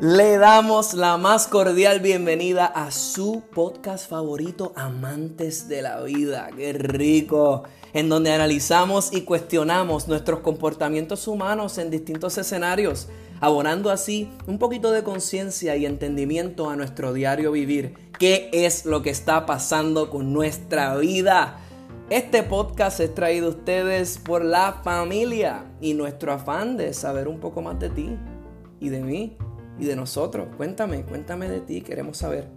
Le damos la más cordial bienvenida a su podcast favorito, Amantes de la Vida. ¡Qué rico! En donde analizamos y cuestionamos nuestros comportamientos humanos en distintos escenarios, abonando así un poquito de conciencia y entendimiento a nuestro diario vivir. ¿Qué es lo que está pasando con nuestra vida? Este podcast es traído a ustedes por la familia y nuestro afán de saber un poco más de ti y de mí y de nosotros. Cuéntame, cuéntame de ti, queremos saber.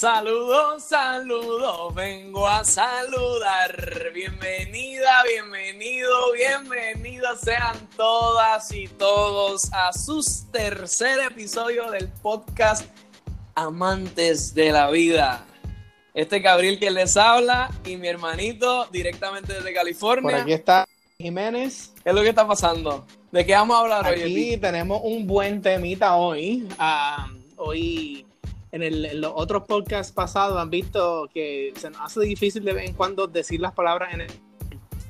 Saludos, saludos, vengo a saludar. Bienvenida, bienvenido, bienvenidas sean todas y todos a su tercer episodio del podcast amantes de la vida. Este Gabriel que les habla y mi hermanito directamente desde California. Por aquí está Jiménez. ¿Qué es lo que está pasando? ¿De qué vamos a hablar hoy? Aquí tenemos un buen temita hoy. Ah, hoy en, los otros podcasts pasados han visto que se nos hace difícil de vez en cuando decir las palabras en el...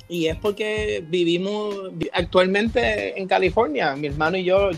Y es porque vivimos actualmente en California. Mi hermano y yo,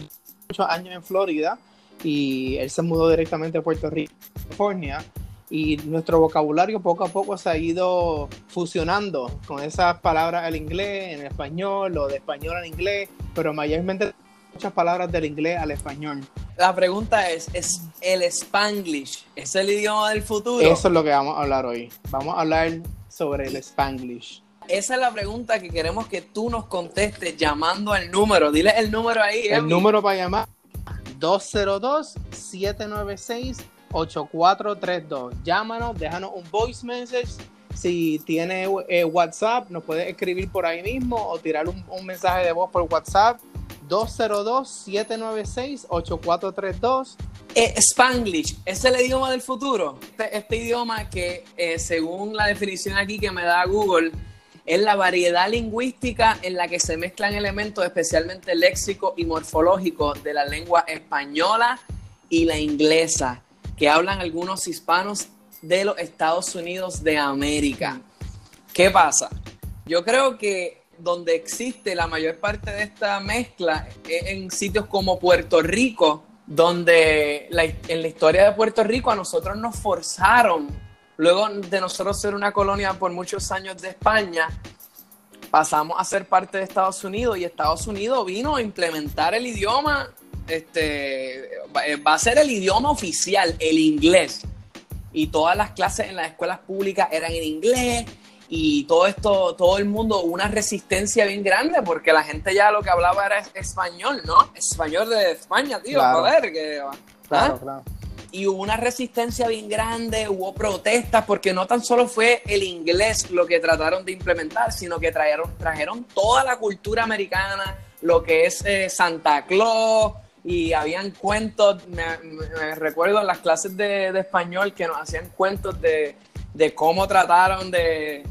muchos años en Florida y él se mudó directamente a Puerto Rico, California, y nuestro vocabulario poco a poco se ha ido fusionando con esas palabras al inglés, en español, o de español al inglés, pero mayormente muchas palabras del inglés al español. La pregunta es, ¿es el Spanglish? ¿Es el idioma del futuro? Eso es lo que vamos a hablar hoy. Vamos a hablar sobre el Spanglish. Esa es la pregunta que queremos que tú nos contestes llamando al número. Dile el número ahí. El número para llamar 202-796-8432. Llámanos, déjanos un voice message. Si tiene eh, WhatsApp, nos puede escribir por ahí mismo o tirar un, mensaje de voz por WhatsApp. 202-796-8432. Eh, Spanglish, ¿es el idioma del futuro? Este, este idioma que, eh, según la definición aquí que me da Google, es la variedad lingüística en la que se mezclan elementos especialmente léxicos y morfológicos de la lengua española y la inglesa, que hablan algunos hispanos de los Estados Unidos de América. ¿Qué pasa? Yo creo que donde existe la mayor parte de esta mezcla es en sitios como Puerto Rico, donde en la historia de Puerto Rico a nosotros nos forzaron Luego de nosotros ser una colonia por muchos años de España, pasamos a ser parte de Estados Unidos y Estados Unidos vino a implementar el idioma, este, va a ser el idioma oficial, el inglés. Y todas las clases en las escuelas públicas eran en inglés y todo esto, todo el mundo, una resistencia bien grande porque la gente ya lo que hablaba era español, ¿no? Español de España, tío, joder, que... ¿ah? Claro, claro y hubo una resistencia bien grande, hubo protestas, porque no tan solo fue el inglés lo que trataron de implementar, sino que trajeron, trajeron toda la cultura americana, lo que es eh, Santa Claus, y habían cuentos, me, recuerdo en las clases de, español que nos hacían cuentos de, cómo trataron de,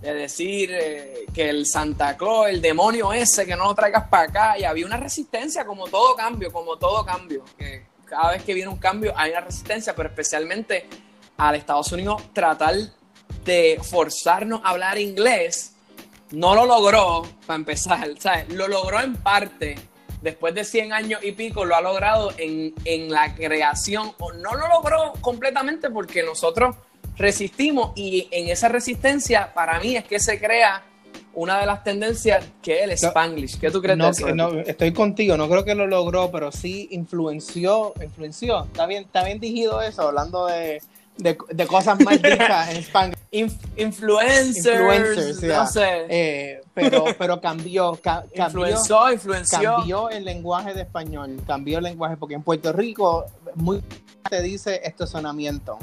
decir eh, que el Santa Claus, el demonio ese, que no lo traigas para acá, y había una resistencia como todo cambio, como todo cambio. Que, cada vez que viene un cambio hay una resistencia, pero especialmente al Estados Unidos tratar de forzarnos a hablar inglés, no lo logró, para empezar, ¿sabes? Lo logró en parte, después de 100 años y pico, lo ha logrado en, en la creación, o no lo logró completamente porque nosotros resistimos y en esa resistencia, para mí es que se crea una de las tendencias que es el Spanglish. ¿Qué tú crees de eso? No, estoy contigo, no creo que lo logró, pero sí influenció, influenció. Está bien, está bien digido eso, hablando de, de, cosas más dichas en Spanglish. influencers, no sé. Eh, pero, pero cambió, cambió, influenció, influenció. Cambió el lenguaje de español, cambió el lenguaje, porque en Puerto Rico muy se dice estacionamiento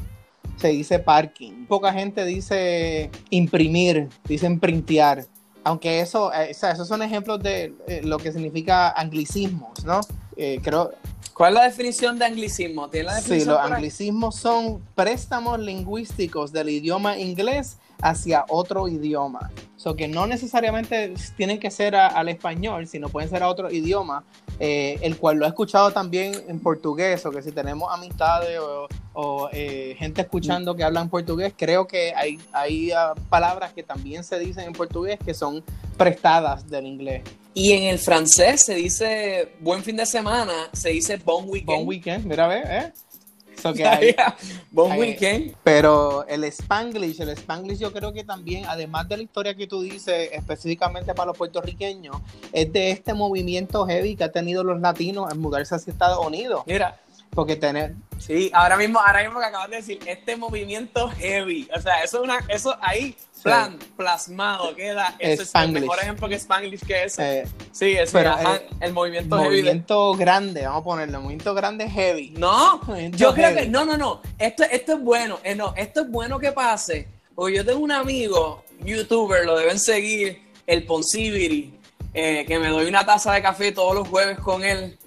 se dice parking. Poca gente dice imprimir, dicen printear aunque eso, eh, o sea, esos son ejemplos de eh, lo que significa anglicismos, ¿no? Eh, creo. ¿Cuál es la definición de anglicismo? ¿Tiene la definición sí, los anglicismos son préstamos lingüísticos del idioma inglés hacia otro idioma. So que no necesariamente tienen que ser al español, sino pueden ser a otro idioma, eh, el cual lo he escuchado también en portugués, o que si tenemos amistades o, eh, gente escuchando que hablan portugués, creo que hay, hay ah, palabras que también se dicen en portugués que son prestadas del inglés. Y en el francés se dice buen fin de semana, se dice bon weekend. Bon weekend, mira, ve, ¿eh? bon weekend. Pero el Spanglish, el Spanglish yo creo que también, además de la historia que tú dices, específicamente para los puertorriqueños, es de este movimiento heavy que ha tenido los latinos en mudarse hacia Estados Unidos. Mira, porque tener. Sí, ahora mismo, ahora mismo que acabas de decir, este movimiento heavy. O sea, eso es una, eso ahí, plan, plasmado, queda. Ese es el mejor ejemplo que Spanglish que es. Eh, sí, es el, el, movimiento heavy. Movimiento grande, vamos a ponerlo, movimiento grande heavy. No, yo creo que, no, no, no. Esto, esto es bueno, eh, no, esto es bueno que pase. Porque yo tengo un amigo, youtuber, lo deben seguir, el Ponsibiri, eh, que me doy una taza de café todos los jueves con él.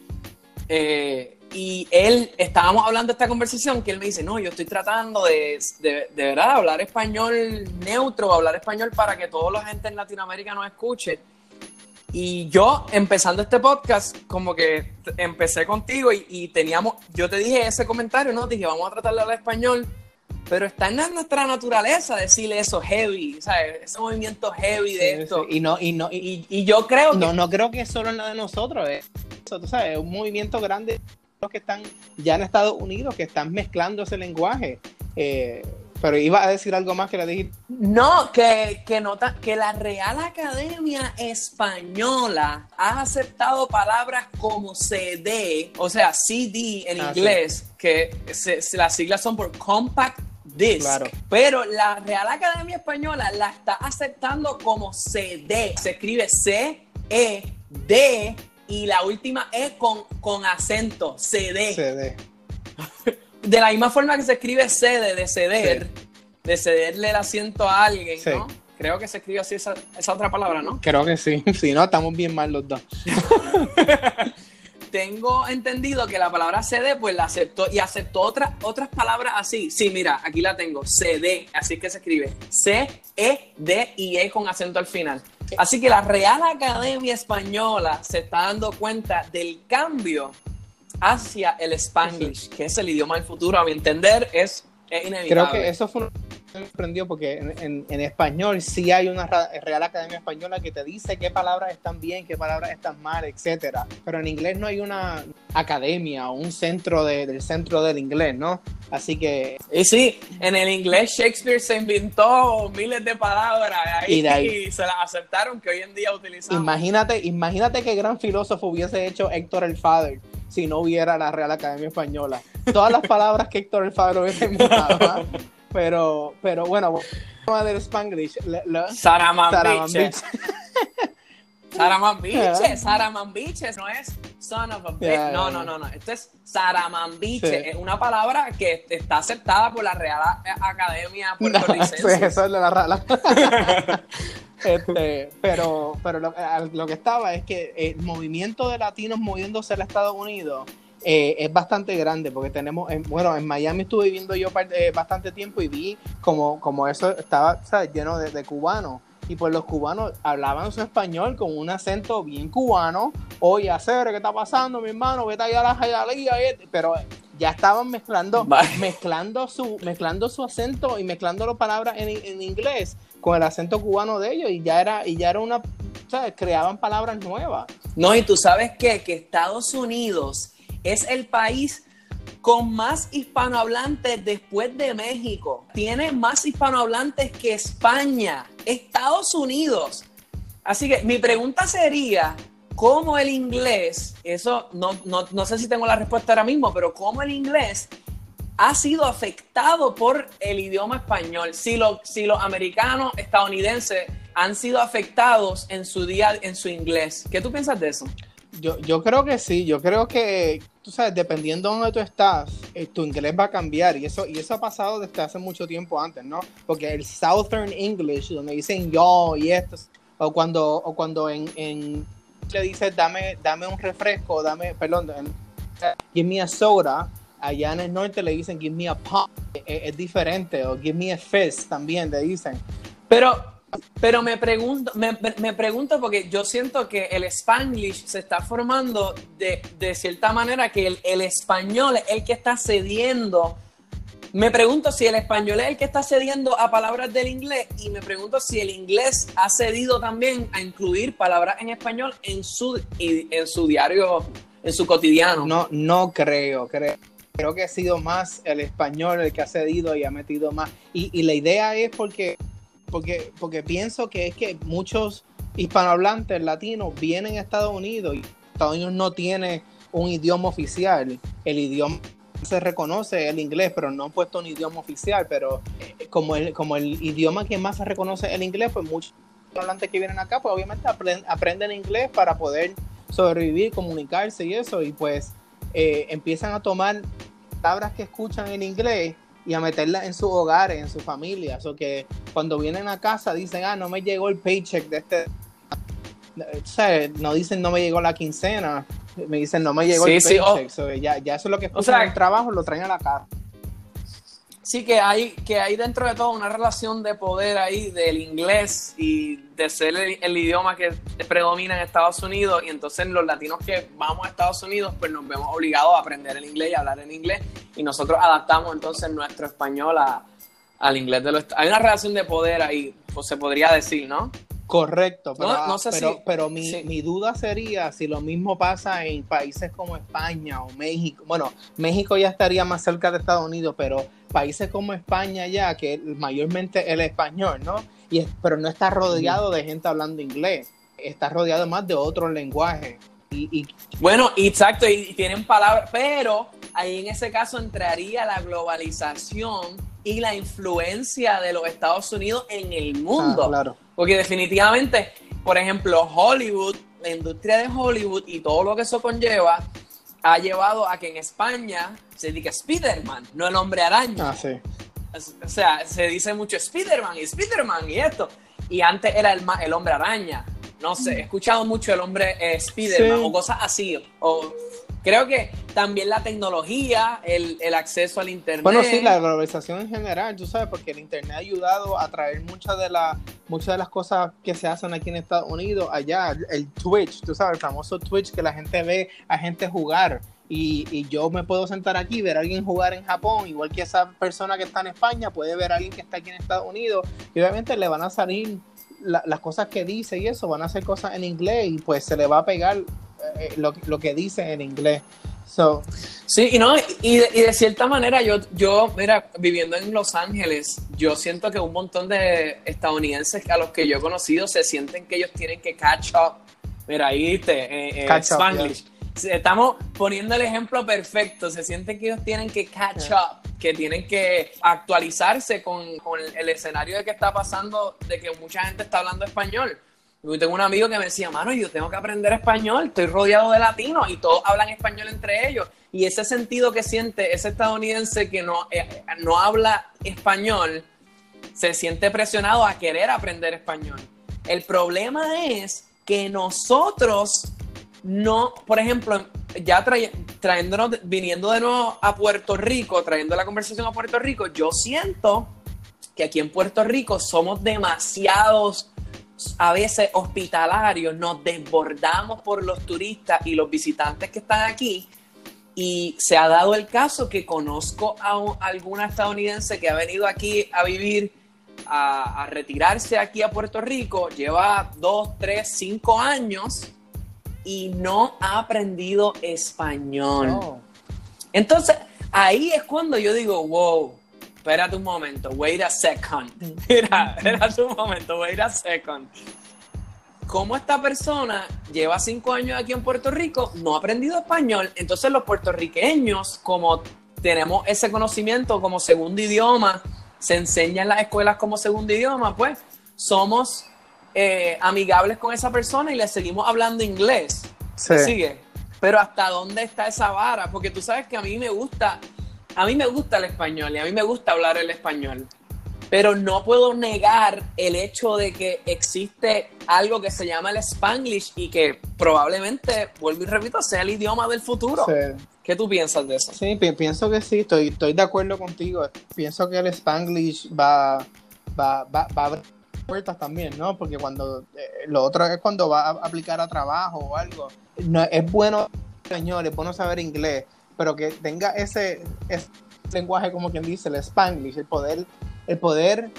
Eh, y él, estábamos hablando de esta conversación, que él me dice, no, yo estoy tratando de, de, de verdad hablar español neutro, hablar español para que toda la gente en Latinoamérica nos escuche. Y yo, empezando este podcast, como que empecé contigo y, y, teníamos, yo te dije ese comentario, ¿no? Dije, vamos a tratar de hablar español, pero está en nuestra naturaleza decirle eso heavy, ¿sabes? Ese movimiento heavy de esto. Y, no, y, no, y, y, yo creo que... No, no creo que es solo en la de nosotros, ¿eh? tú sabes, es un movimiento grande que están ya en Estados Unidos, que están mezclando ese lenguaje. Eh, pero iba a decir algo más que le dije. No, que, que, nota, que la Real Academia Española ha aceptado palabras como CD, o sea, CD en ah, inglés, que las siglas son por Compact Disc. Pero la Real Academia Española la está aceptando como CD. Se escribe C-E-D y la última es con, con acento, CD. CD. De la misma forma que se escribe cede, de ceder, de cederle el asiento a alguien, ¿no? Creo que se escribe así esa, esa, otra palabra, ¿no? Creo que sí. Si no, estamos bien mal los dos. Tengo entendido que la palabra CD, pues la aceptó y aceptó otras otras palabras así. Sí, mira, aquí la tengo. CD, así que se escribe. C, E, D y E con acento al final. Así que la Real Academia Española se está dando cuenta del cambio hacia el Spanglish, que es el idioma del futuro, a mi entender, es, inevitable. Creo que eso fue sorprendió porque en, español sí hay una Real Academia Española que te dice qué palabras están bien, qué palabras están mal, etcétera. Pero en inglés no hay una academia o un centro del centro del inglés, ¿no? Así que... Y sí, en el inglés Shakespeare se inventó miles de palabras y, se las aceptaron que hoy en día utilizamos. Imagínate, imagínate qué gran filósofo hubiese hecho Héctor el Father si no hubiera la Real Academia Española. Todas las palabras que Héctor el Father hubiese inventado. Pero, pero bueno, del Spanglish. Saramambiche. Saramambiche, Saramambiche, no es son of a bitch. no, no, no, no. Esto es Saramambiche. Es una palabra que está aceptada por la Real Academia Puertorriqueña. sí, eso es de la Real. este, pero pero lo, lo, que estaba es que el movimiento de latinos moviéndose a Estados Unidos eh, es bastante grande porque tenemos, bueno, en Miami estuve viviendo yo eh, bastante tiempo y vi como, como eso estaba lleno de, cubanos. Y pues los cubanos hablaban su español con un acento bien cubano. Oye, hacer, ¿qué está pasando, mi hermano? Vete allá a la jayalía. Pero ya estaban mezclando, mezclando su, mezclando su acento y mezclando las palabras en, en, inglés con el acento cubano de ellos. Y ya era, y ya era una, ¿sabes? Creaban palabras nuevas. No, y tú sabes qué? que Estados Unidos es el país con más hispanohablantes después de México. Tiene más hispanohablantes que España, Estados Unidos. Así que mi pregunta sería, ¿cómo el inglés, eso no, no, sé si tengo la respuesta ahora mismo, pero cómo el inglés ha sido afectado por el idioma español? Si, lo, si los americanos, estadounidenses han sido afectados en su día, en su inglés. ¿Qué tú piensas de eso? Yo, yo creo que sí, yo creo que, tú sabes, dependiendo de dónde tú estás, eh, tu inglés va a cambiar y eso, y eso ha pasado desde hace mucho tiempo antes, ¿no? Porque el Southern English, donde dicen yo y esto, o cuando, o cuando en, en le dices dame, dame un refresco, dame, perdón, give me a soda, allá en el norte le dicen give me a pop, es, es diferente, o give me a fizz también le dicen. Pero, pero me pregunto, me, me, pregunto porque yo siento que el Spanglish se está formando de, de cierta manera que el, el, español es el que está cediendo. Me pregunto si el español es el que está cediendo a palabras del inglés y me pregunto si el inglés ha cedido también a incluir palabras en español en su, en su diario, en su cotidiano. No, no creo, creo creo que ha sido más el español el que ha cedido y ha metido más. Y, y, la idea es porque porque, porque pienso que es que muchos hispanohablantes latinos vienen a Estados Unidos y Estados Unidos no tiene un idioma oficial. El idioma se reconoce el inglés, pero no han puesto un idioma oficial. Pero eh, como, el, como el idioma que más se reconoce el inglés, pues muchos hablantes que vienen acá, pues obviamente aprenden, inglés para poder sobrevivir, comunicarse y eso. Y pues eh, empiezan a tomar palabras que escuchan en inglés y a meterla en sus hogares, en sus familias. O que cuando vienen a casa dicen, ah, no me llegó el paycheck de este. O sea, no dicen no me llegó la quincena, me dicen no me llegó el paycheck. ya, ya, eso es lo que escuchan o sea, el trabajo, lo traen a la casa. Sí, que hay, que hay dentro de todo una relación de poder ahí del inglés y de ser el, idioma que predomina en Estados Unidos y entonces los latinos que vamos a Estados Unidos pues nos vemos obligados a aprender el inglés y hablar en inglés y nosotros adaptamos entonces nuestro español al inglés de los... Hay una relación de poder ahí, pues se podría decir, ¿no? Correcto, pero, pero, mi, mi, duda sería si lo mismo pasa en países como España o México. Bueno, México ya estaría más cerca de Estados Unidos, pero países como España ya, que mayormente el español, ¿no? Y pero no está rodeado de gente hablando inglés, está rodeado más de otros lenguajes. Y, Bueno, exacto, y tienen palabras, pero ahí en ese caso entraría la globalización y la influencia de los Estados Unidos en el mundo. Ah, claro. Porque definitivamente, por ejemplo, Hollywood, la industria de Hollywood y todo lo que eso conlleva, ha llevado a que en España se diga Spiderman, no el hombre araña. Ah, sí. O sea, se dice mucho Spiderman y Spiderman y esto. Y antes era el, el hombre araña. No sé, he escuchado mucho el hombre eh, Spiderman o cosas así. O creo que también la tecnología, el, el, acceso al Internet. Bueno, sí, la globalización en general, tú sabes, porque el Internet ha ayudado a traer muchas de, la, muchas de las cosas que se hacen aquí en Estados Unidos allá. El Twitch, tú sabes, el famoso Twitch que la gente ve a gente jugar. Y, y, yo me puedo sentar aquí, ver a alguien jugar en Japón, igual que esa persona que está en España puede ver a alguien que está aquí en Estados Unidos. Y obviamente le van a salir las cosas que dice y eso, van a ser cosas en inglés y pues se le va a pegar eh, lo, lo, que dice en inglés. So. Sí, y, no, y, de, y de cierta manera yo, yo, mira, viviendo en Los Ángeles, yo siento que un montón de estadounidenses a los que yo he conocido se sienten que ellos tienen que catch up. Mira, ahí viste, eh, eh Spanglish. Estamos poniendo el ejemplo perfecto. Se sienten que ellos tienen que catch up, que tienen que actualizarse con, con el, el escenario de que está pasando, de que mucha gente está hablando español. Yo tengo un amigo que me decía, mano, yo tengo que aprender español, estoy rodeado de latinos y todos hablan español entre ellos. Y ese sentido que siente ese estadounidense que no, eh, no habla español, se siente presionado a querer aprender español. El problema es que nosotros no, por ejemplo, ya trayéndonos, viniendo de nuevo a Puerto Rico, trayendo la conversación a Puerto Rico, yo siento que aquí en Puerto Rico somos demasiados a veces hospitalarios, nos desbordamos por los turistas y los visitantes que están aquí. Y se ha dado el caso que conozco a, alguna estadounidense que ha venido aquí a vivir, a, retirarse aquí a Puerto Rico, lleva dos, tres, cinco años y no ha aprendido español. Entonces, ahí es cuando yo digo, wow, espérate un momento, wait a second. Mira, espérate un momento, wait a second. ¿Cómo esta persona lleva cinco años aquí en Puerto Rico, no ha aprendido español? Entonces los puertorriqueños, como tenemos ese conocimiento como segundo idioma, se enseña en las escuelas como segundo idioma, pues somos eh, amigables con esa persona y le seguimos hablando inglés. Sí. Sigue. Pero hasta dónde está esa vara? Porque tú sabes que a mí me gusta a mí me gusta el español y a mí me gusta hablar el español, pero no puedo negar el hecho de que existe algo que se llama el spanglish y que probablemente, vuelvo y repito, sea el idioma del futuro. ¿Qué tú piensas de eso? Sí, pienso que sí, estoy, estoy de acuerdo contigo. Pienso que el spanglish va, va, va, va puertas también, ¿no? Porque cuando eh, lo otro es cuando va a aplicar a trabajo o algo. No, es bueno español, es bueno saber inglés, pero que tenga ese, ese lenguaje como quien dice, el spanglish, el poder, el poder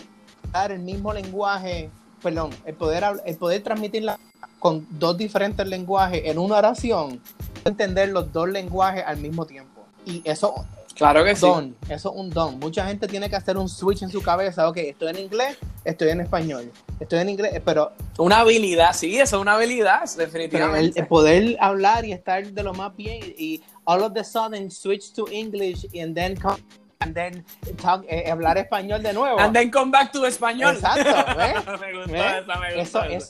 dar el mismo lenguaje, perdón, el poder, el poder transmitirla con dos diferentes lenguajes en una oración, entender los dos lenguajes al mismo tiempo. Y eso Claro que don, Eso es un don. Mucha gente tiene que hacer un switch en su cabeza. Ok, estoy en inglés, estoy en español. Estoy en inglés, pero... Una habilidad, sí, eso es una habilidad, definitivamente. El, poder hablar y estar de lo más bien y all of the sudden switch to English and then come and then talk, eh, hablar español de nuevo. And then come back to español. Exacto, me gustó esa, me gustó Eso es...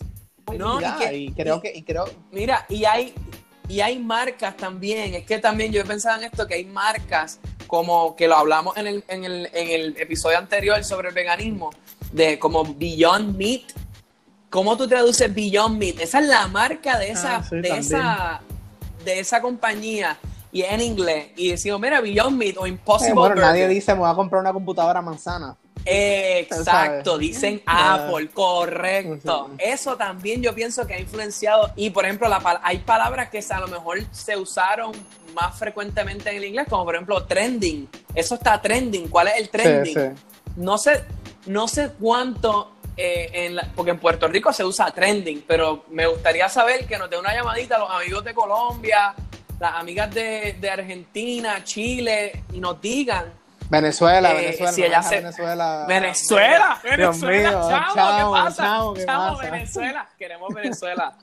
No, y, creo que... Y creo... Mira, y hay, y hay marcas también, es que también yo he pensado en esto, que hay marcas como que lo hablamos en el, en el, en el episodio anterior sobre el veganismo, de como Beyond Meat. ¿Cómo tú traduces Beyond Meat? Esa es la marca de esa, ah, de esa, de esa compañía y en inglés. Y decimos, mira, Beyond Meat o Impossible. Eh, bueno, nadie dice, me voy a comprar una computadora manzana. Exacto, dicen Apple, correcto. Eso también yo pienso que ha influenciado. Y por ejemplo, la, hay palabras que a lo mejor se usaron más frecuentemente en el inglés, como por ejemplo trending. Eso está trending. ¿Cuál es el trending? No sé, no sé cuánto eh, en porque en Puerto Rico se usa trending, pero me gustaría saber que nos dé una llamadita a los amigos de Colombia, las amigas de, de Argentina, Chile, y nos digan Venezuela, eh, Venezuela, Venezuela. Venezuela, Venezuela, chavo, ¿qué pasa? Chavo, Venezuela, queremos Venezuela,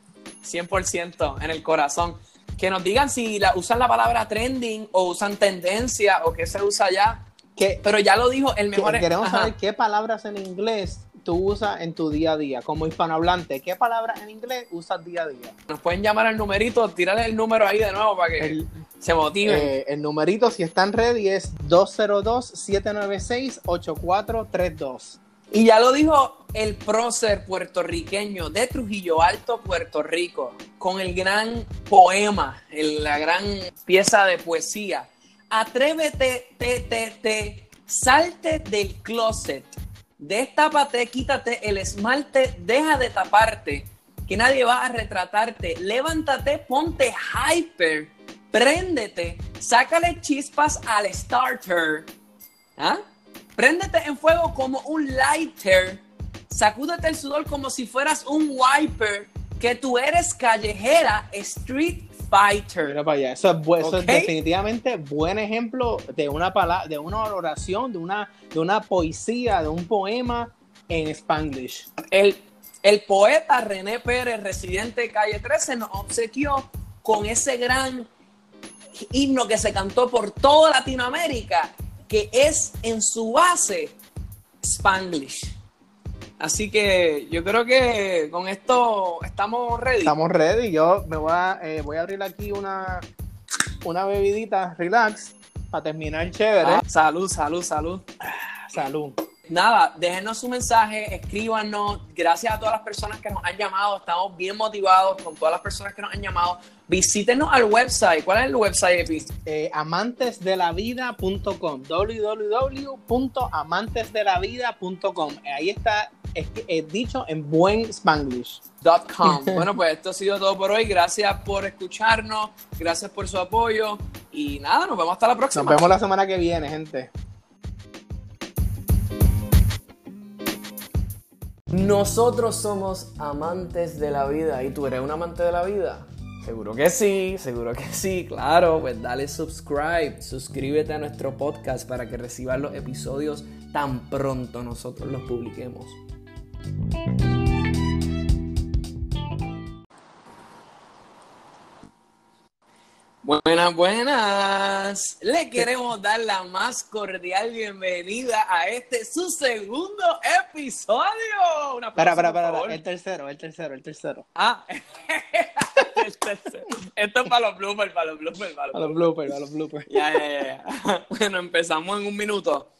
100% en el corazón. Que nos digan si la, usan la palabra trending o usan tendencia o qué se usa allá. Que, Pero ya lo dijo el mejor. queremos saber qué palabras en inglés tú usas en tu día a día como hispanohablante? ¿Qué palabras en inglés usas día a día? Nos pueden llamar al numerito, tirarle el número ahí de nuevo para que se motiven. Eh, el numerito, si están ready, es 202-796-8432. Y ya lo dijo el prócer puertorriqueño de Trujillo Alto, Puerto Rico, con el gran poema, la gran pieza de poesía. Atrévete, te, te, te, salte del closet Destápate, quítate el esmalte, deja de taparte, que nadie va a retratarte. Levántate, ponte hyper, préndete, sácale chispas al starter. ¿Ah? Préndete en fuego como un lighter. Sacúdete el sudor como si fueras un wiper. Que tú eres callejera, street fighter. Mira para allá. Eso es, definitivamente buen ejemplo de una palabra, de una oración, de una, de una poesía, de un poema en Spanglish. El, el poeta René Pérez, residente de Calle 13, nos obsequió con ese gran himno que se cantó por toda Latinoamérica, que es en su base Spanglish. Así que yo creo que con esto estamos ready. Estamos ready. Yo me voy a, eh, voy a abrir aquí una, una bebidita relax para terminar chévere. Ah, salud, salud, salud. Salud. Nada, déjenos su mensaje, escríbanos. Gracias a todas las personas que nos han llamado. Estamos bien motivados con todas las personas que nos han llamado. Visítenos al website. ¿Cuál es el website, Epi? Eh, amantesdelavida.com. www.amantesdelavida.com. Ahí está es, dicho en buen spanglish. bueno, pues esto ha sido todo por hoy. Gracias por escucharnos, gracias por su apoyo y nada, nos vemos hasta la próxima. Nos vemos la semana que viene, gente. Nosotros somos amantes de la vida. ¿Y tú eres un amante de la vida? Seguro que sí, seguro que sí, claro. Pues dale subscribe, suscríbete a nuestro podcast para que recibas los episodios tan pronto nosotros los publiquemos. Buenas, buenas. Le queremos dar la más cordial bienvenida a este su segundo episodio. Una para, para, para, el tercero, el tercero, el tercero. Ah. Esto es para los bloopers, para los bloopers, para los bloopers. Para los bloopers, para los bloopers. Ya, ya, ya. Bueno, empezamos en un minuto.